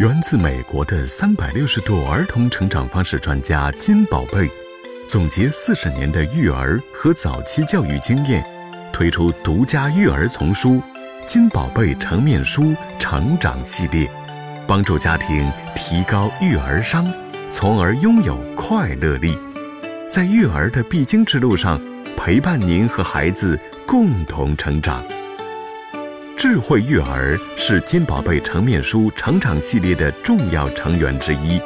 源自美国的三百六十度儿童成长方式专家金宝贝，总结四十年的育儿和早期教育经验，推出独家育儿丛书《金宝贝成面书成长系列》，帮助家庭提高育儿商，从而拥有快乐力，在育儿的必经之路上，陪伴您和孩子共同成长。智慧育儿是金宝贝成面书成长系列的重要成员之一，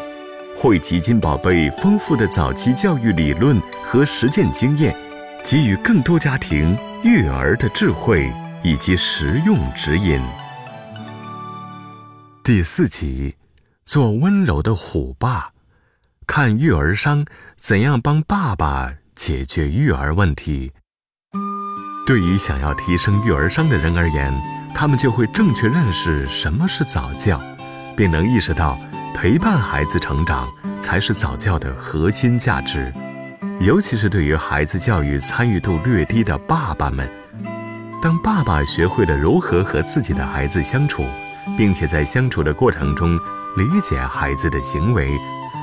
汇集金宝贝丰富的早期教育理论和实践经验，给予更多家庭育儿的智慧以及实用指引。第四集，做温柔的虎爸，看育儿商怎样帮爸爸解决育儿问题。对于想要提升育儿商的人而言，他们就会正确认识什么是早教，并能意识到陪伴孩子成长才是早教的核心价值。尤其是对于孩子教育参与度略低的爸爸们，当爸爸学会了如何和自己的孩子相处，并且在相处的过程中理解孩子的行为，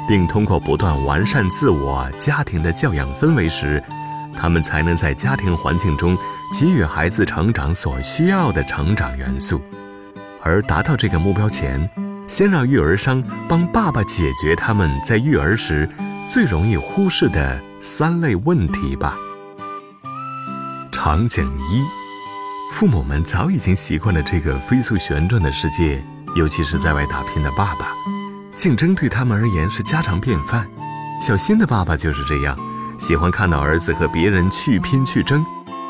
并通过不断完善自我家庭的教养氛围时，他们才能在家庭环境中。给予孩子成长所需要的成长元素，而达到这个目标前，先让育儿商帮爸爸解决他们在育儿时最容易忽视的三类问题吧。场景一：父母们早已经习惯了这个飞速旋转的世界，尤其是在外打拼的爸爸，竞争对他们而言是家常便饭。小新的爸爸就是这样，喜欢看到儿子和别人去拼去争。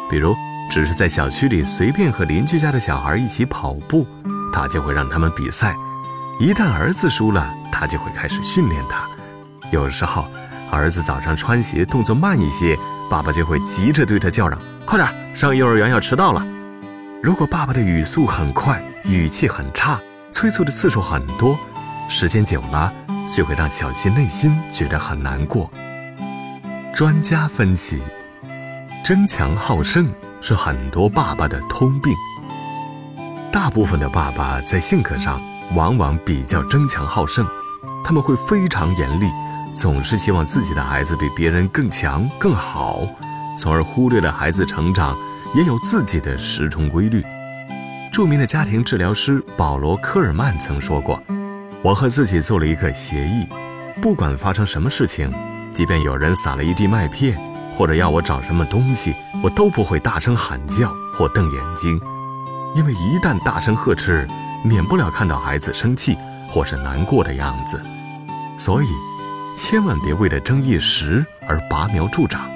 比如，只是在小区里随便和邻居家的小孩一起跑步，他就会让他们比赛。一旦儿子输了，他就会开始训练他。有时候，儿子早上穿鞋动作慢一些，爸爸就会急着对他叫嚷：“快点，上幼儿园要迟到了。”如果爸爸的语速很快，语气很差，催促的次数很多，时间久了就会让小新内心觉得很难过。专家分析。争强好胜是很多爸爸的通病。大部分的爸爸在性格上往往比较争强好胜，他们会非常严厉，总是希望自己的孩子比别人更强更好，从而忽略了孩子成长也有自己的时钟规律。著名的家庭治疗师保罗·科尔曼曾说过：“我和自己做了一个协议，不管发生什么事情，即便有人撒了一地麦片。”或者要我找什么东西，我都不会大声喊叫或瞪眼睛，因为一旦大声呵斥，免不了看到孩子生气或是难过的样子。所以，千万别为了争一时而拔苗助长，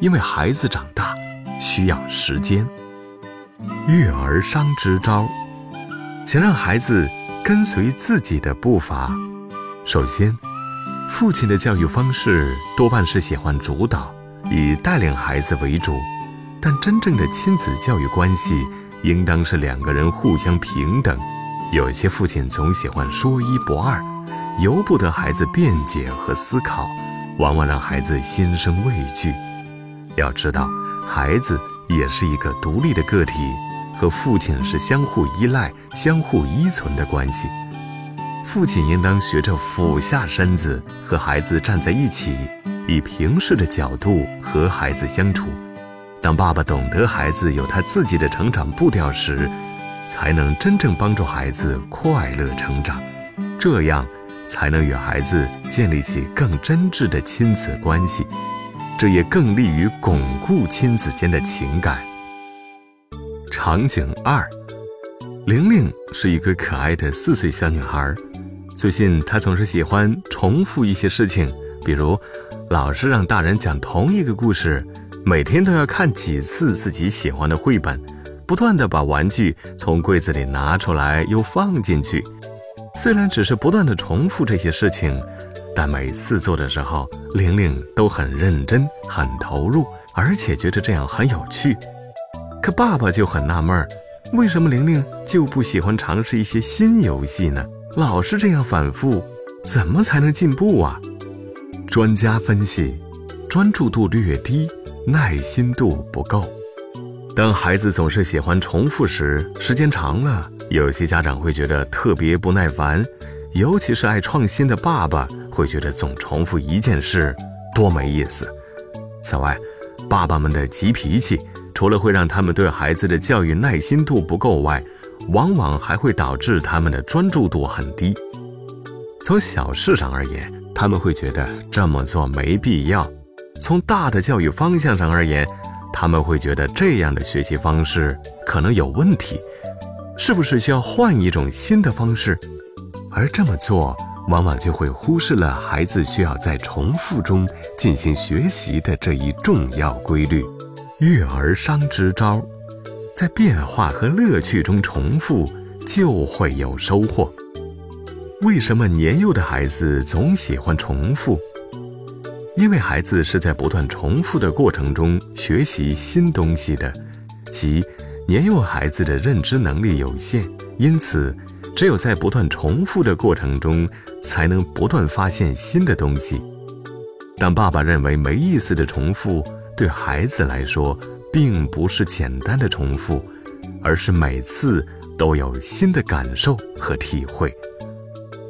因为孩子长大需要时间。育儿商支招，请让孩子跟随自己的步伐。首先，父亲的教育方式多半是喜欢主导。以带领孩子为主，但真正的亲子教育关系应当是两个人互相平等。有些父亲总喜欢说一不二，由不得孩子辩解和思考，往往让孩子心生畏惧。要知道，孩子也是一个独立的个体，和父亲是相互依赖、相互依存的关系。父亲应当学着俯下身子和孩子站在一起。以平视的角度和孩子相处。当爸爸懂得孩子有他自己的成长步调时，才能真正帮助孩子快乐成长。这样，才能与孩子建立起更真挚的亲子关系。这也更利于巩固亲子间的情感。场景二：玲玲是一个可爱的四岁小女孩。最近，她总是喜欢重复一些事情，比如。老是让大人讲同一个故事，每天都要看几次自己喜欢的绘本，不断的把玩具从柜子里拿出来又放进去。虽然只是不断的重复这些事情，但每次做的时候，玲玲都很认真、很投入，而且觉得这样很有趣。可爸爸就很纳闷儿，为什么玲玲就不喜欢尝试一些新游戏呢？老是这样反复，怎么才能进步啊？专家分析，专注度略低，耐心度不够。当孩子总是喜欢重复时，时间长了，有些家长会觉得特别不耐烦，尤其是爱创新的爸爸会觉得总重复一件事多没意思。此外，爸爸们的急脾气除了会让他们对孩子的教育耐心度不够外，往往还会导致他们的专注度很低。从小事上而言，他们会觉得这么做没必要；从大的教育方向上而言，他们会觉得这样的学习方式可能有问题，是不是需要换一种新的方式？而这么做，往往就会忽视了孩子需要在重复中进行学习的这一重要规律。育儿商之招，在变化和乐趣中重复，就会有收获。为什么年幼的孩子总喜欢重复？因为孩子是在不断重复的过程中学习新东西的，即年幼孩子的认知能力有限，因此。只有在不断重复的过程中，才能不断发现新的东西。但爸爸认为没意思的重复，对孩子来说，并不是简单的重复，而是每次都有新的感受和体会。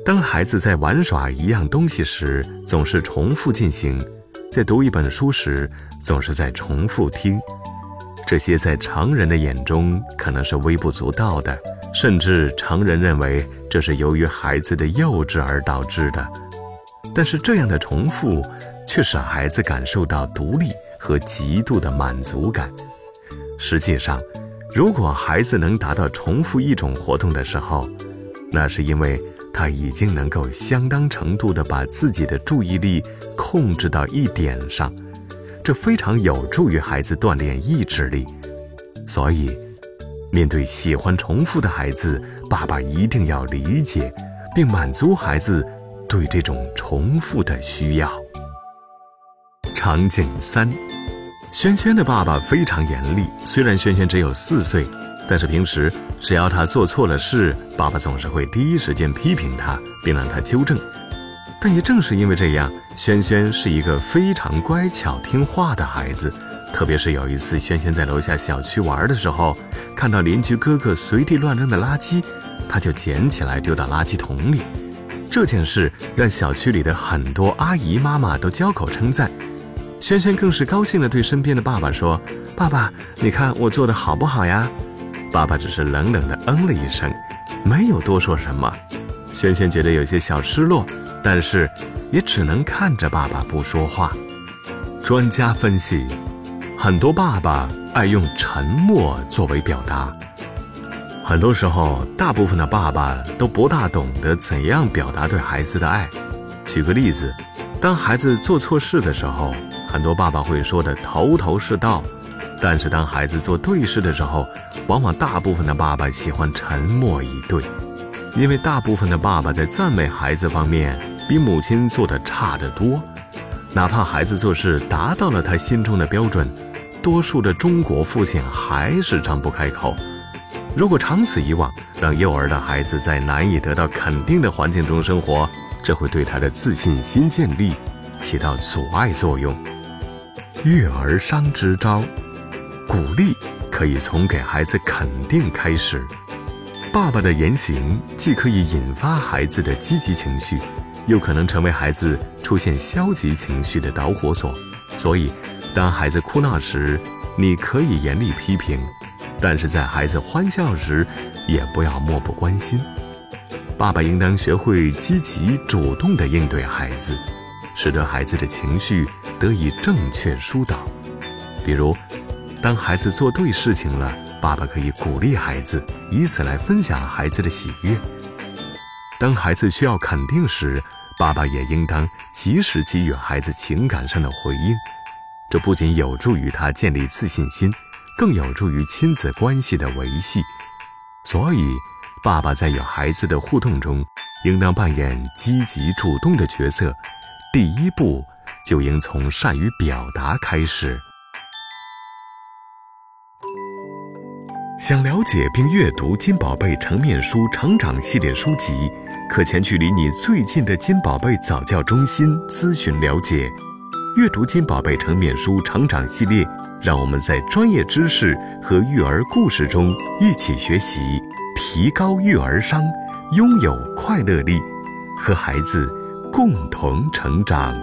当孩子在玩耍一样东西时，总是重复进行；在读一本书时，总是在重复听。这些在常人的眼中可能是微不足道的。甚至常人认为这是由于孩子的幼稚而导致的，但是这样的重复却使孩子感受到独立和极度的满足感。实际上，如果孩子能达到重复一种活动的时候，那是因为他已经能够相当程度地把自己的注意力控制到一点上，这非常有助于孩子锻炼意志力。所以。面对喜欢重复的孩子，爸爸一定要理解，并满足孩子对这种重复的需要。场景三，轩轩的爸爸非常严厉。虽然轩轩只有四岁，但是平时只要他做错了事，爸爸总是会第一时间批评他，并让他纠正。但也正是因为这样，轩轩是一个非常乖巧听话的孩子。特别是有一次，轩轩在楼下小区玩的时候，看到邻居哥哥随地乱扔的垃圾，他就捡起来丢到垃圾桶里。这件事让小区里的很多阿姨妈妈都交口称赞，轩轩更是高兴地对身边的爸爸说：“爸爸，你看我做的好不好呀？”爸爸只是冷冷地嗯了一声，没有多说什么。轩轩觉得有些小失落，但是也只能看着爸爸不说话。专家分析。很多爸爸爱用沉默作为表达，很多时候，大部分的爸爸都不大懂得怎样表达对孩子的爱。举个例子，当孩子做错事的时候，很多爸爸会说的头头是道；但是当孩子做对事的时候，往往大部分的爸爸喜欢沉默以对，因为大部分的爸爸在赞美孩子方面比母亲做的差得多。哪怕孩子做事达到了他心中的标准，多数的中国父亲还是张不开口。如果长此以往，让幼儿的孩子在难以得到肯定的环境中生活，这会对他的自信心建立起到阻碍作用。育儿商之招，鼓励可以从给孩子肯定开始。爸爸的言行既可以引发孩子的积极情绪。又可能成为孩子出现消极情绪的导火索，所以，当孩子哭闹时，你可以严厉批评；但是在孩子欢笑时，也不要漠不关心。爸爸应当学会积极主动地应对孩子，使得孩子的情绪得以正确疏导。比如，当孩子做对事情了，爸爸可以鼓励孩子，以此来分享孩子的喜悦。当孩子需要肯定时，爸爸也应当及时给予孩子情感上的回应。这不仅有助于他建立自信心，更有助于亲子关系的维系。所以，爸爸在与孩子的互动中，应当扮演积极主动的角色。第一步，就应从善于表达开始。想了解并阅读金宝贝成面书成长系列书籍，可前去离你最近的金宝贝早教中心咨询了解。阅读金宝贝成面书成长系列，让我们在专业知识和育儿故事中一起学习，提高育儿商，拥有快乐力。和孩子共同成长。